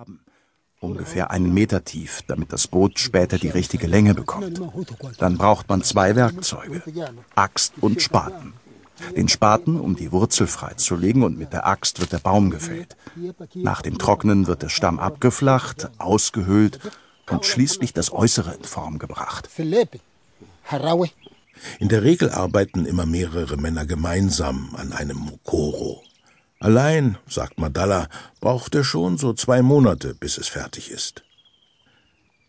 graben, ungefähr einen Meter tief, damit das Boot später die richtige Länge bekommt. Dann braucht man zwei Werkzeuge, Axt und Spaten. Den Spaten, um die Wurzel freizulegen, und mit der Axt wird der Baum gefällt. Nach dem Trocknen wird der Stamm abgeflacht, ausgehöhlt und schließlich das Äußere in Form gebracht. In der Regel arbeiten immer mehrere Männer gemeinsam an einem Mokoro. Allein, sagt Madalla, braucht er schon so zwei Monate, bis es fertig ist.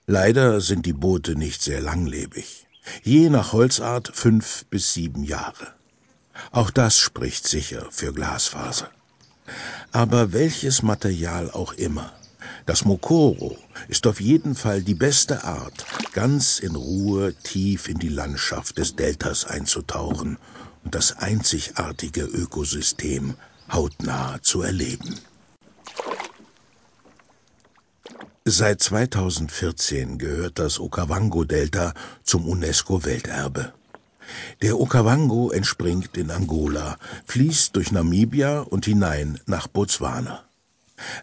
Leider sind die Boote nicht sehr langlebig. Je nach Holzart fünf bis sieben Jahre. Auch das spricht sicher für Glasfaser. Aber welches Material auch immer, das Mokoro ist auf jeden Fall die beste Art, ganz in Ruhe tief in die Landschaft des Deltas einzutauchen und das einzigartige Ökosystem hautnah zu erleben. Seit 2014 gehört das Okavango-Delta zum UNESCO-Welterbe. Der Okavango entspringt in Angola, fließt durch Namibia und hinein nach Botswana.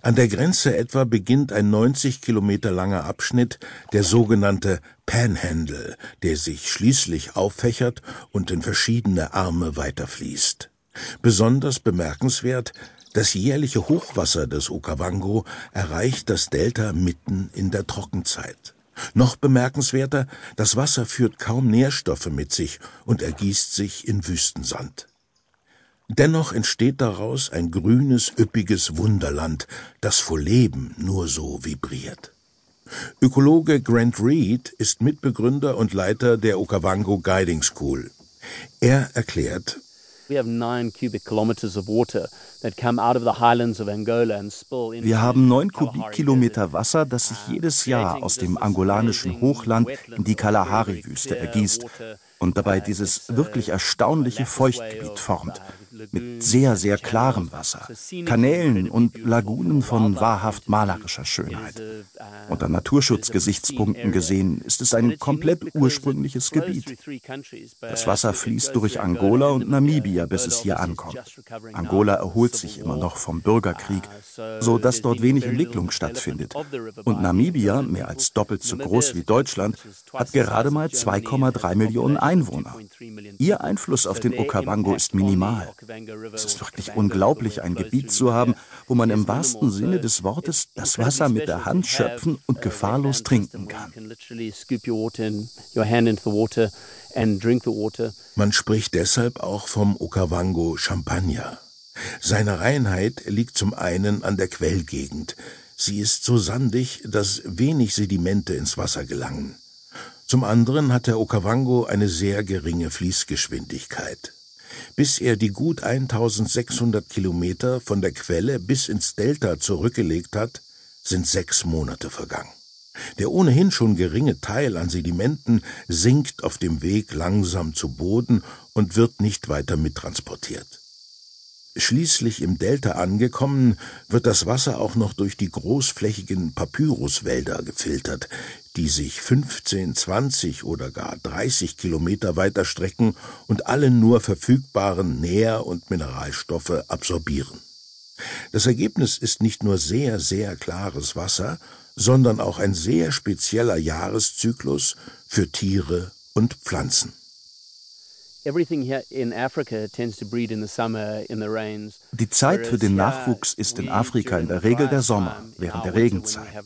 An der Grenze etwa beginnt ein 90 Kilometer langer Abschnitt, der sogenannte Panhandle, der sich schließlich auffächert und in verschiedene Arme weiterfließt. Besonders bemerkenswert, das jährliche Hochwasser des Okavango erreicht das Delta mitten in der Trockenzeit. Noch bemerkenswerter, das Wasser führt kaum Nährstoffe mit sich und ergießt sich in Wüstensand. Dennoch entsteht daraus ein grünes, üppiges Wunderland, das vor Leben nur so vibriert. Ökologe Grant Reed ist Mitbegründer und Leiter der Okavango Guiding School. Er erklärt, wir haben neun Kubikkilometer Wasser, das sich jedes Jahr aus dem angolanischen Hochland in die Kalahari-Wüste ergießt und dabei dieses wirklich erstaunliche Feuchtgebiet formt mit sehr, sehr klarem Wasser, Kanälen und Lagunen von wahrhaft malerischer Schönheit. Unter Naturschutzgesichtspunkten gesehen ist es ein komplett ursprüngliches Gebiet. Das Wasser fließt durch Angola und Namibia, bis es hier ankommt. Angola erholt sich immer noch vom Bürgerkrieg, so dass dort wenig Entwicklung stattfindet. Und Namibia, mehr als doppelt so groß wie Deutschland, hat gerade mal 2,3 Millionen Einwohner. Ihr Einfluss auf den Okavango ist minimal. Es ist wirklich unglaublich, ein Gebiet zu haben, wo man im wahrsten Sinne des Wortes das Wasser mit der Hand schöpfen und gefahrlos trinken kann. Man spricht deshalb auch vom Okavango Champagner. Seine Reinheit liegt zum einen an der Quellgegend. Sie ist so sandig, dass wenig Sedimente ins Wasser gelangen. Zum anderen hat der Okavango eine sehr geringe Fließgeschwindigkeit. Bis er die gut 1600 Kilometer von der Quelle bis ins Delta zurückgelegt hat, sind sechs Monate vergangen. Der ohnehin schon geringe Teil an Sedimenten sinkt auf dem Weg langsam zu Boden und wird nicht weiter mittransportiert. Schließlich im Delta angekommen, wird das Wasser auch noch durch die großflächigen Papyruswälder gefiltert, die sich 15, 20 oder gar 30 Kilometer weiter strecken und alle nur verfügbaren Nähr- und Mineralstoffe absorbieren. Das Ergebnis ist nicht nur sehr, sehr klares Wasser, sondern auch ein sehr spezieller Jahreszyklus für Tiere und Pflanzen. Die Zeit für den Nachwuchs ist in Afrika in der Regel der Sommer, während der Regenzeit.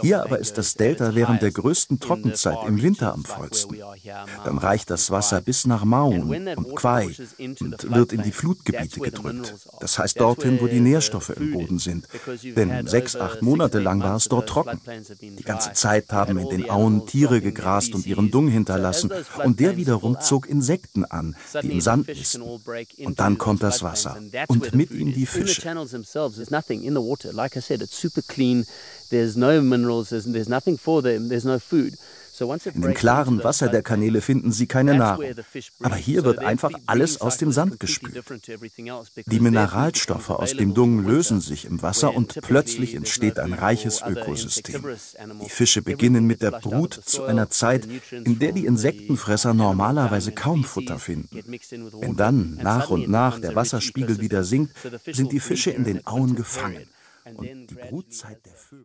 Hier aber ist das Delta während der größten Trockenzeit im Winter am vollsten. Dann reicht das Wasser bis nach Maun und Kwai und wird in die Flutgebiete gedrückt. Das heißt dorthin, wo die Nährstoffe im Boden sind. Denn sechs, acht Monate lang war es dort trocken. Die ganze Zeit haben in den Auen Tiere gegrast und ihren Dung hinterlassen, und der wiederum zog Insekten an, die im Sand nisten. Und dann kommt das Wasser und mit ihm die Fische. There's no minerals, there's, there's nothing for them, there's no food. In dem klaren Wasser der Kanäle finden sie keine Nahrung. Aber hier wird einfach alles aus dem Sand gespült. Die Mineralstoffe aus dem Dung lösen sich im Wasser und plötzlich entsteht ein reiches Ökosystem. Die Fische beginnen mit der Brut zu einer Zeit, in der die Insektenfresser normalerweise kaum Futter finden. Wenn dann nach und nach der Wasserspiegel wieder sinkt, sind die Fische in den Auen gefangen. Und die Brutzeit der Vögel